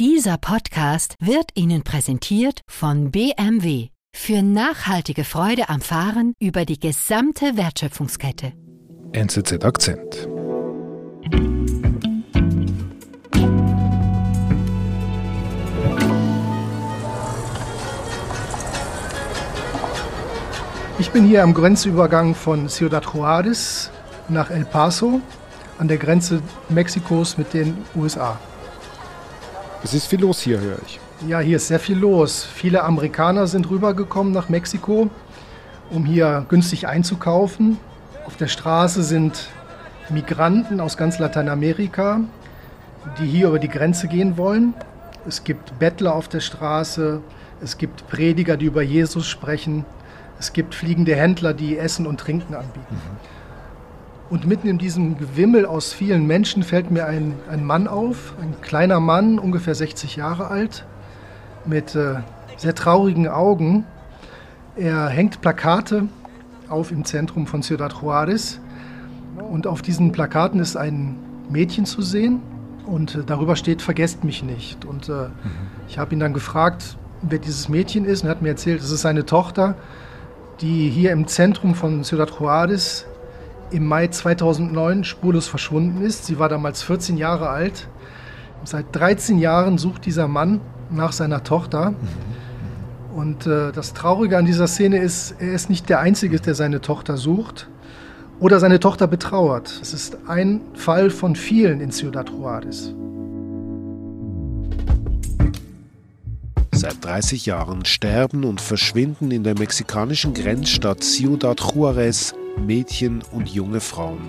Dieser Podcast wird Ihnen präsentiert von BMW für nachhaltige Freude am Fahren über die gesamte Wertschöpfungskette. NZZ Akzent. Ich bin hier am Grenzübergang von Ciudad Juárez nach El Paso an der Grenze Mexikos mit den USA. Es ist viel los hier, höre ich. Ja, hier ist sehr viel los. Viele Amerikaner sind rübergekommen nach Mexiko, um hier günstig einzukaufen. Auf der Straße sind Migranten aus ganz Lateinamerika, die hier über die Grenze gehen wollen. Es gibt Bettler auf der Straße, es gibt Prediger, die über Jesus sprechen, es gibt fliegende Händler, die Essen und Trinken anbieten. Mhm. Und mitten in diesem Gewimmel aus vielen Menschen fällt mir ein, ein Mann auf, ein kleiner Mann, ungefähr 60 Jahre alt, mit äh, sehr traurigen Augen. Er hängt Plakate auf im Zentrum von Ciudad Juárez. Und auf diesen Plakaten ist ein Mädchen zu sehen und äh, darüber steht, vergesst mich nicht. Und äh, mhm. ich habe ihn dann gefragt, wer dieses Mädchen ist und er hat mir erzählt, es ist seine Tochter, die hier im Zentrum von Ciudad Juárez im Mai 2009 spurlos verschwunden ist. Sie war damals 14 Jahre alt. Seit 13 Jahren sucht dieser Mann nach seiner Tochter. Und äh, das Traurige an dieser Szene ist, er ist nicht der Einzige, der seine Tochter sucht oder seine Tochter betrauert. Es ist ein Fall von vielen in Ciudad Juárez. Seit 30 Jahren sterben und verschwinden in der mexikanischen Grenzstadt Ciudad Juárez Mädchen und junge Frauen.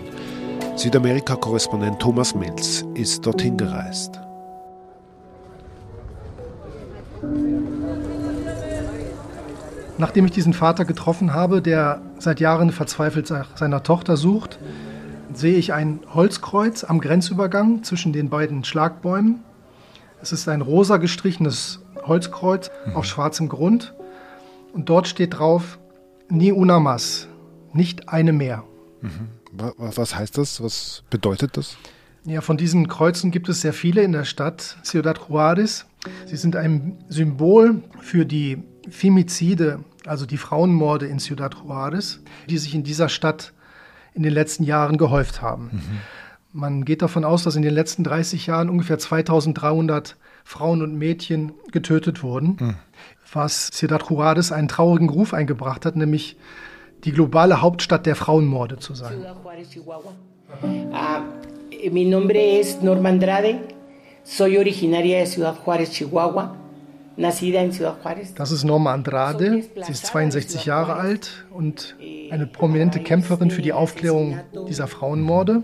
Südamerika-Korrespondent Thomas Mills ist dorthin gereist. Nachdem ich diesen Vater getroffen habe, der seit Jahren verzweifelt nach seiner Tochter sucht, sehe ich ein Holzkreuz am Grenzübergang zwischen den beiden Schlagbäumen. Es ist ein rosa gestrichenes Holzkreuz mhm. auf schwarzem Grund und dort steht drauf Ni una más, nicht eine mehr. Mhm. Was heißt das? Was bedeutet das? Ja, von diesen Kreuzen gibt es sehr viele in der Stadt Ciudad Juárez. Sie sind ein Symbol für die Femizide, also die Frauenmorde in Ciudad Juárez, die sich in dieser Stadt in den letzten Jahren gehäuft haben. Mhm. Man geht davon aus, dass in den letzten 30 Jahren ungefähr 2300 Frauen und Mädchen getötet wurden, mhm. was Ciudad Juárez einen traurigen Ruf eingebracht hat, nämlich die globale Hauptstadt der Frauenmorde zu sein. Uh, mi nombre es Norma Andrade, soy originaria de Ciudad Juárez, Chihuahua. Das ist Norma Andrade. Sie ist 62 Jahre alt und eine prominente Kämpferin für die Aufklärung dieser Frauenmorde.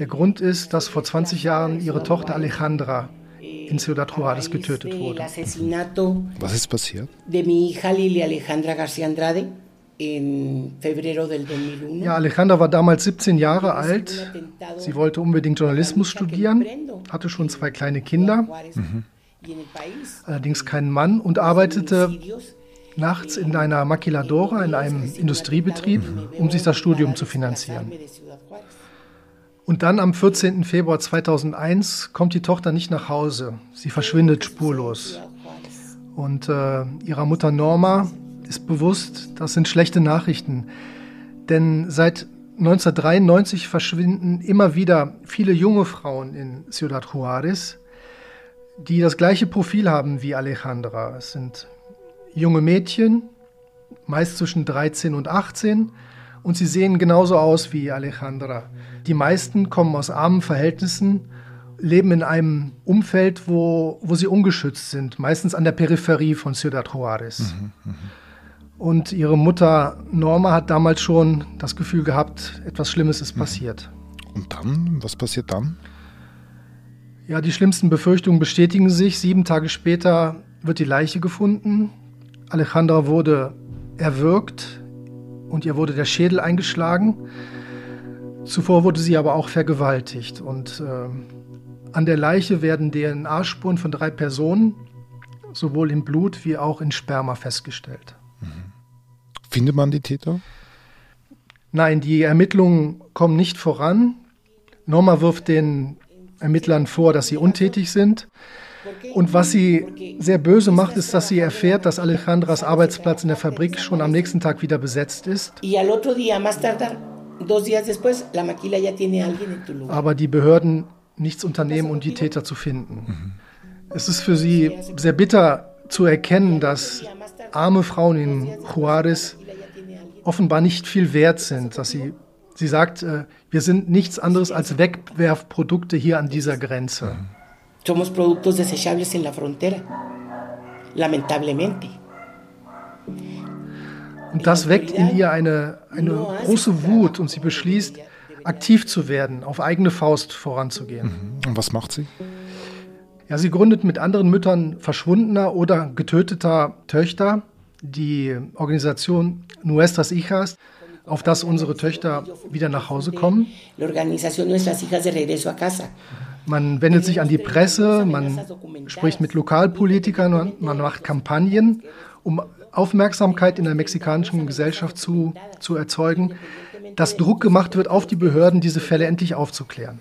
Der Grund ist, dass vor 20 Jahren ihre Tochter Alejandra in Ciudad Juárez getötet wurde. Was ist passiert? Ja, Alejandra war damals 17 Jahre alt. Sie wollte unbedingt Journalismus studieren, hatte schon zwei kleine Kinder, mhm. allerdings keinen Mann und arbeitete nachts in einer Maquiladora, in einem Industriebetrieb, um sich das Studium zu finanzieren. Und dann am 14. Februar 2001 kommt die Tochter nicht nach Hause. Sie verschwindet spurlos. Und äh, ihrer Mutter Norma ist bewusst, das sind schlechte Nachrichten. Denn seit 1993 verschwinden immer wieder viele junge Frauen in Ciudad Juárez, die das gleiche Profil haben wie Alejandra. Es sind junge Mädchen, meist zwischen 13 und 18, und sie sehen genauso aus wie Alejandra. Die meisten kommen aus armen Verhältnissen, leben in einem Umfeld, wo, wo sie ungeschützt sind, meistens an der Peripherie von Ciudad Juárez. Mhm, mh. Und ihre Mutter Norma hat damals schon das Gefühl gehabt, etwas Schlimmes ist hm. passiert. Und dann? Was passiert dann? Ja, die schlimmsten Befürchtungen bestätigen sich. Sieben Tage später wird die Leiche gefunden. Alejandra wurde erwürgt und ihr wurde der Schädel eingeschlagen. Zuvor wurde sie aber auch vergewaltigt. Und äh, an der Leiche werden DNA-Spuren von drei Personen, sowohl im Blut wie auch in Sperma, festgestellt. Findet man die Täter? Nein, die Ermittlungen kommen nicht voran. Norma wirft den Ermittlern vor, dass sie untätig sind. Und was sie sehr böse macht, ist, dass sie erfährt, dass Alejandras Arbeitsplatz in der Fabrik schon am nächsten Tag wieder besetzt ist. Aber die Behörden nichts unternehmen, um die Täter zu finden. Es ist für sie sehr bitter zu erkennen, dass arme Frauen in Juarez offenbar nicht viel wert sind, dass sie Sie sagt, äh, wir sind nichts anderes als Wegwerfprodukte hier an dieser Grenze. Somos productos desechables en la frontera. Lamentablemente. Und das weckt in ihr eine, eine große Wut und sie beschließt, aktiv zu werden, auf eigene Faust voranzugehen. Mhm. Und was macht sie? Ja, sie gründet mit anderen Müttern verschwundener oder getöteter Töchter die Organisation Nuestras Hijas auf dass unsere Töchter wieder nach Hause kommen. Man wendet sich an die Presse, man spricht mit Lokalpolitikern, man macht Kampagnen, um Aufmerksamkeit in der mexikanischen Gesellschaft zu, zu erzeugen, dass Druck gemacht wird auf die Behörden, diese Fälle endlich aufzuklären.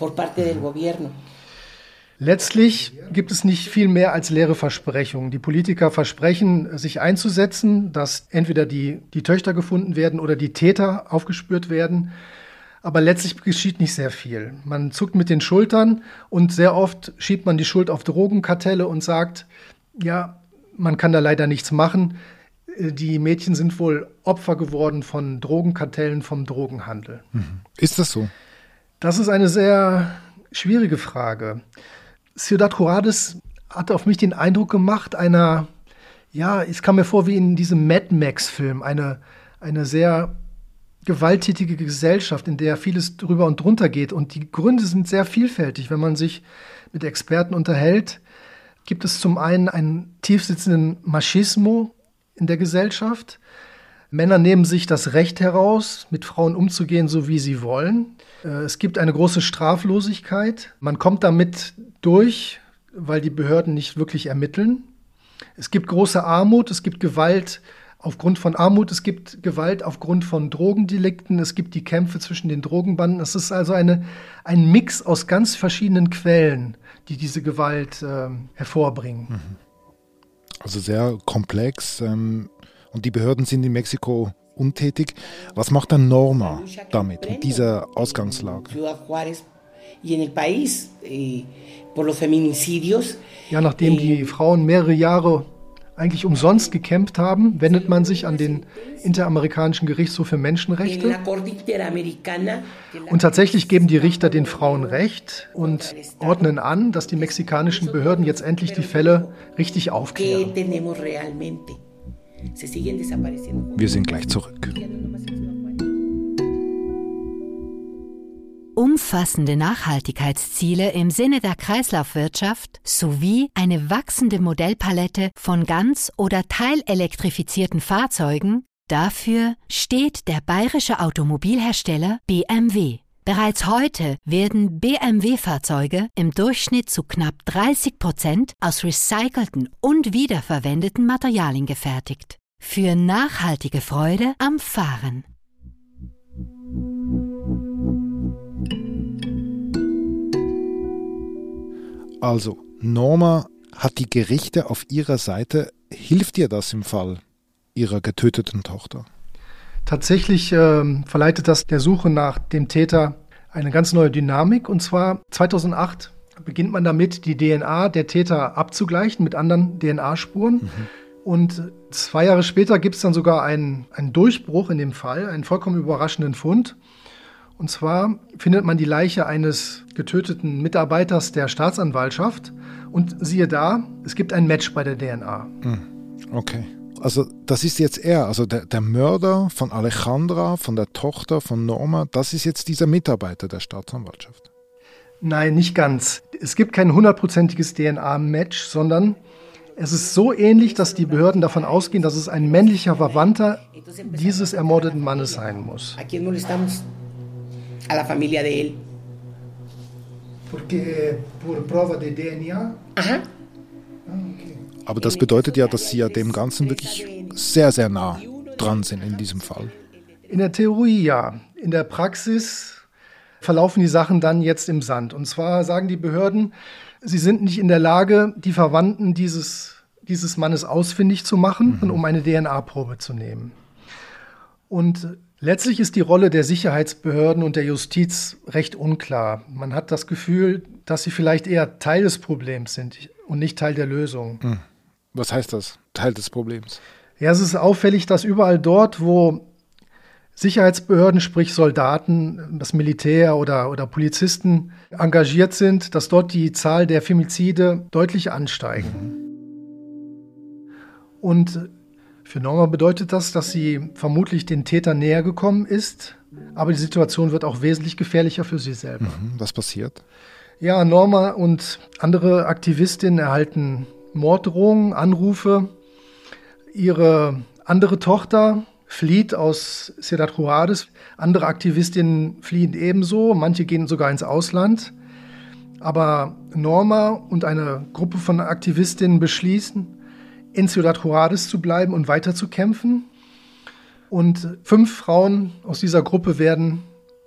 Letztlich gibt es nicht viel mehr als leere Versprechungen. Die Politiker versprechen, sich einzusetzen, dass entweder die, die Töchter gefunden werden oder die Täter aufgespürt werden. Aber letztlich geschieht nicht sehr viel. Man zuckt mit den Schultern und sehr oft schiebt man die Schuld auf Drogenkartelle und sagt, ja, man kann da leider nichts machen. Die Mädchen sind wohl Opfer geworden von Drogenkartellen, vom Drogenhandel. Mhm. Ist das so? Das ist eine sehr schwierige Frage. Ciudad Juarez hat auf mich den Eindruck gemacht, einer, ja, es kam mir vor wie in diesem Mad Max-Film, eine, eine sehr gewalttätige Gesellschaft, in der vieles drüber und drunter geht. Und die Gründe sind sehr vielfältig. Wenn man sich mit Experten unterhält, gibt es zum einen einen tiefsitzenden Machismo in der Gesellschaft. Männer nehmen sich das Recht heraus, mit Frauen umzugehen, so wie sie wollen. Äh, es gibt eine große Straflosigkeit. Man kommt damit durch, weil die Behörden nicht wirklich ermitteln. Es gibt große Armut, es gibt Gewalt aufgrund von Armut, es gibt Gewalt aufgrund von Drogendelikten, es gibt die Kämpfe zwischen den Drogenbanden. Es ist also eine, ein Mix aus ganz verschiedenen Quellen, die diese Gewalt äh, hervorbringen. Mhm. Also sehr komplex. Ähm, und die Behörden sind in Mexiko untätig. Was macht dann Norma damit, mit dieser Ausgangslage? Eh, ja, nachdem die Frauen mehrere Jahre eigentlich umsonst gekämpft haben, wendet man sich an den Interamerikanischen Gerichtshof für Menschenrechte. Und tatsächlich geben die Richter den Frauen Recht und ordnen an, dass die mexikanischen Behörden jetzt endlich die Fälle richtig aufklären. Wir sind gleich zurück. Umfassende Nachhaltigkeitsziele im Sinne der Kreislaufwirtschaft sowie eine wachsende Modellpalette von ganz- oder teilelektrifizierten Fahrzeugen, dafür steht der bayerische Automobilhersteller BMW. Bereits heute werden BMW-Fahrzeuge im Durchschnitt zu knapp 30 Prozent aus recycelten und wiederverwendeten Materialien gefertigt. Für nachhaltige Freude am Fahren. Also, Norma hat die Gerichte auf ihrer Seite. Hilft ihr das im Fall ihrer getöteten Tochter? Tatsächlich äh, verleitet das der Suche nach dem Täter eine ganz neue Dynamik. Und zwar 2008 beginnt man damit, die DNA der Täter abzugleichen mit anderen DNA-Spuren. Mhm. Und zwei Jahre später gibt es dann sogar einen, einen Durchbruch in dem Fall, einen vollkommen überraschenden Fund. Und zwar findet man die Leiche eines getöteten Mitarbeiters der Staatsanwaltschaft. Und siehe da, es gibt ein Match bei der DNA. Hm. Okay. Also das ist jetzt er, also der, der Mörder von Alejandra, von der Tochter von Norma, das ist jetzt dieser Mitarbeiter der Staatsanwaltschaft. Nein, nicht ganz. Es gibt kein hundertprozentiges DNA-Match, sondern es ist so ähnlich, dass die Behörden davon ausgehen, dass es ein männlicher Verwandter dieses ermordeten Mannes sein muss. A la familia de él. Porque por prueba de DNA. Aha. Ah, okay. Aber das bedeutet ja, dass Sie ja dem Ganzen wirklich sehr, sehr nah dran sind in diesem Fall. In der Theorie ja. In der Praxis verlaufen die Sachen dann jetzt im Sand. Und zwar sagen die Behörden, Sie sind nicht in der Lage, die Verwandten dieses, dieses Mannes ausfindig zu machen mhm. und um eine DNA-Probe zu nehmen. Und letztlich ist die Rolle der Sicherheitsbehörden und der Justiz recht unklar. Man hat das Gefühl, dass sie vielleicht eher Teil des Problems sind und nicht Teil der Lösung. Mhm. Was heißt das, Teil des Problems? Ja, es ist auffällig, dass überall dort, wo Sicherheitsbehörden, sprich Soldaten, das Militär oder, oder Polizisten engagiert sind, dass dort die Zahl der Femizide deutlich ansteigen. Und für Norma bedeutet das, dass sie vermutlich den Täter näher gekommen ist, aber die Situation wird auch wesentlich gefährlicher für sie selber. Mhm, was passiert? Ja, Norma und andere Aktivistinnen erhalten Morddrohungen, Anrufe. Ihre andere Tochter flieht aus Ciudad Juárez. Andere Aktivistinnen fliehen ebenso. Manche gehen sogar ins Ausland. Aber Norma und eine Gruppe von Aktivistinnen beschließen, in Ciudad Juárez zu bleiben und weiterzukämpfen. Und fünf Frauen aus dieser Gruppe werden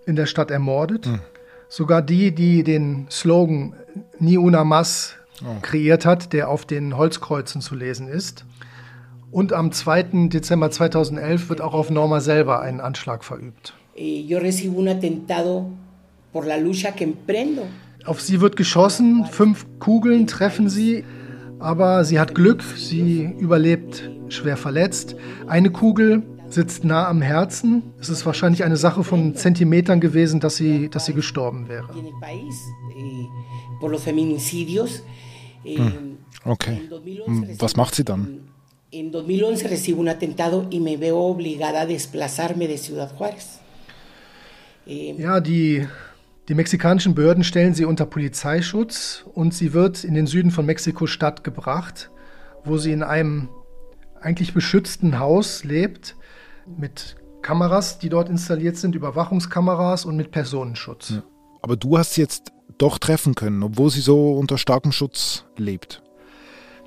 in der Stadt ermordet. Mhm. Sogar die, die den Slogan Ni una más oh. kreiert hat, der auf den Holzkreuzen zu lesen ist. Und am 2. Dezember 2011 wird auch auf Norma selber ein Anschlag verübt. Auf sie wird geschossen, fünf Kugeln treffen sie, aber sie hat Glück, sie überlebt schwer verletzt. Eine Kugel sitzt nah am Herzen. Es ist wahrscheinlich eine Sache von Zentimetern gewesen, dass sie, dass sie gestorben wäre. Hm. Okay. Was macht sie dann? En 2011 recibo un atentado y me veo obligada a desplazarme de Ciudad Juárez. Ja, die, die mexikanischen Behörden stellen sie unter Polizeischutz und sie wird in den Süden von Mexiko-Stadt gebracht, wo sie in einem eigentlich beschützten Haus lebt, mit Kameras, die dort installiert sind, Überwachungskameras und mit Personenschutz. Ja. Aber du hast jetzt doch treffen können, obwohl sie so unter starkem Schutz lebt.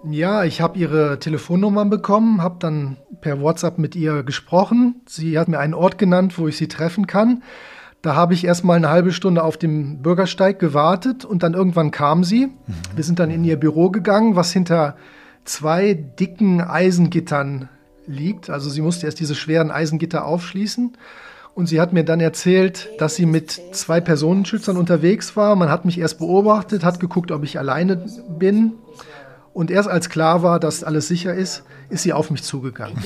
Ja, ich habe ihre Telefonnummer bekommen, habe dann per WhatsApp mit ihr gesprochen. Sie hat mir einen Ort genannt, wo ich sie treffen kann. Da habe ich erst mal eine halbe Stunde auf dem Bürgersteig gewartet und dann irgendwann kam sie. Mhm. Wir sind dann in ihr Büro gegangen, was hinter zwei dicken Eisengittern liegt. Also sie musste erst diese schweren Eisengitter aufschließen. Und sie hat mir dann erzählt, dass sie mit zwei Personenschützern unterwegs war. Man hat mich erst beobachtet, hat geguckt, ob ich alleine bin. Und erst als klar war, dass alles sicher ist, ist sie auf mich zugegangen.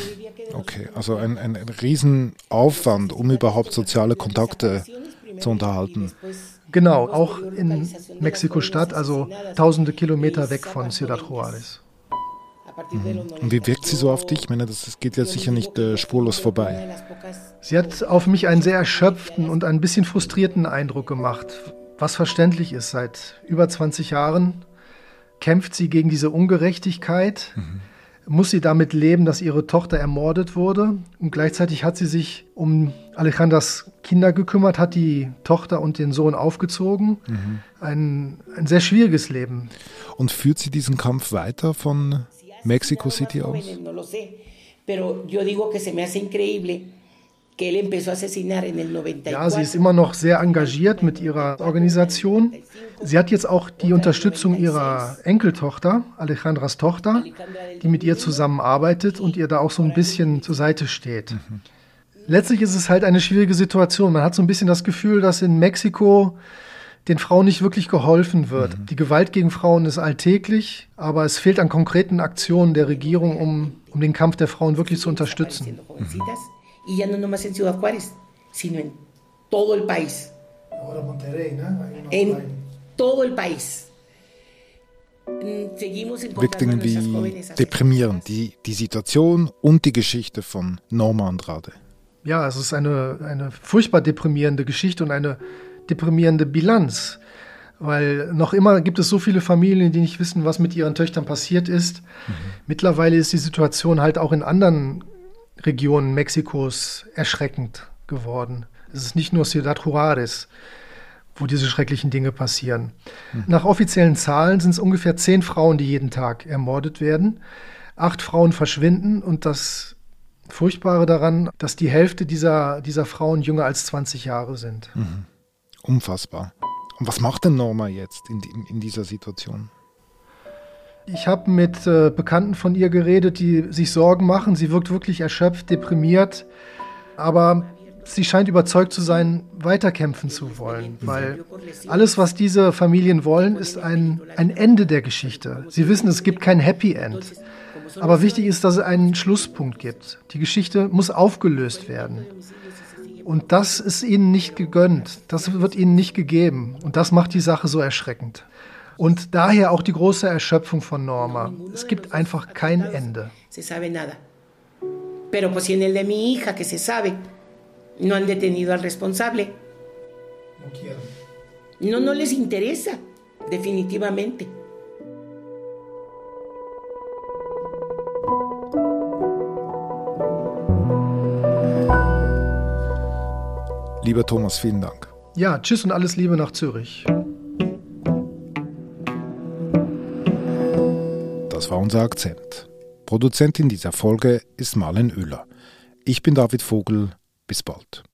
Okay, also ein, ein, ein Riesenaufwand, um überhaupt soziale Kontakte zu unterhalten. Genau, auch in Mexiko-Stadt, also tausende Kilometer weg von Ciudad Juárez. Mhm. Und wie wirkt sie so auf dich? Ich meine, das geht ja sicher nicht äh, spurlos vorbei. Sie hat auf mich einen sehr erschöpften und ein bisschen frustrierten Eindruck gemacht, was verständlich ist. Seit über 20 Jahren kämpft sie gegen diese Ungerechtigkeit, mhm. muss sie damit leben, dass ihre Tochter ermordet wurde und gleichzeitig hat sie sich um Alejandras Kinder gekümmert, hat die Tochter und den Sohn aufgezogen. Mhm. Ein, ein sehr schwieriges Leben. Und führt sie diesen Kampf weiter von Mexico City aus? Pero yo digo que se me hace increíble ja, sie ist immer noch sehr engagiert mit ihrer Organisation. Sie hat jetzt auch die Unterstützung ihrer Enkeltochter, Alejandras Tochter, die mit ihr zusammenarbeitet und ihr da auch so ein bisschen zur Seite steht. Mhm. Letztlich ist es halt eine schwierige Situation. Man hat so ein bisschen das Gefühl, dass in Mexiko den Frauen nicht wirklich geholfen wird. Mhm. Die Gewalt gegen Frauen ist alltäglich, aber es fehlt an konkreten Aktionen der Regierung, um, um den Kampf der Frauen wirklich zu unterstützen. Mhm. Wirkt irgendwie deprimierend, die, die Situation und die Geschichte von Norma Andrade. Ja, es ist eine, eine furchtbar deprimierende Geschichte und eine deprimierende Bilanz. Weil noch immer gibt es so viele Familien, die nicht wissen, was mit ihren Töchtern passiert ist. Mhm. Mittlerweile ist die Situation halt auch in anderen Regionen Mexikos erschreckend geworden. Es ist nicht nur Ciudad Juárez, wo diese schrecklichen Dinge passieren. Mhm. Nach offiziellen Zahlen sind es ungefähr zehn Frauen, die jeden Tag ermordet werden. Acht Frauen verschwinden und das Furchtbare daran, dass die Hälfte dieser, dieser Frauen jünger als 20 Jahre sind. Mhm. Unfassbar. Und was macht denn Norma jetzt in, in dieser Situation? Ich habe mit äh, Bekannten von ihr geredet, die sich Sorgen machen. Sie wirkt wirklich erschöpft, deprimiert. Aber sie scheint überzeugt zu sein, weiterkämpfen zu wollen, weil alles, was diese Familien wollen, ist ein, ein Ende der Geschichte. Sie wissen, es gibt kein Happy End. Aber wichtig ist, dass es einen Schlusspunkt gibt. Die Geschichte muss aufgelöst werden. Und das ist ihnen nicht gegönnt. Das wird ihnen nicht gegeben. Und das macht die Sache so erschreckend. Und daher auch die große Erschöpfung von Norma. Es gibt einfach kein Ende. Pero pues en el de mi hija que se sabe, no han detenido al responsable. No no les interesa, definitivamente. Lieber Thomas, vielen Dank. Ja, tschüss und alles Liebe nach Zürich. Das war unser Akzent. Produzentin dieser Folge ist Marlen Oehler. Ich bin David Vogel. Bis bald.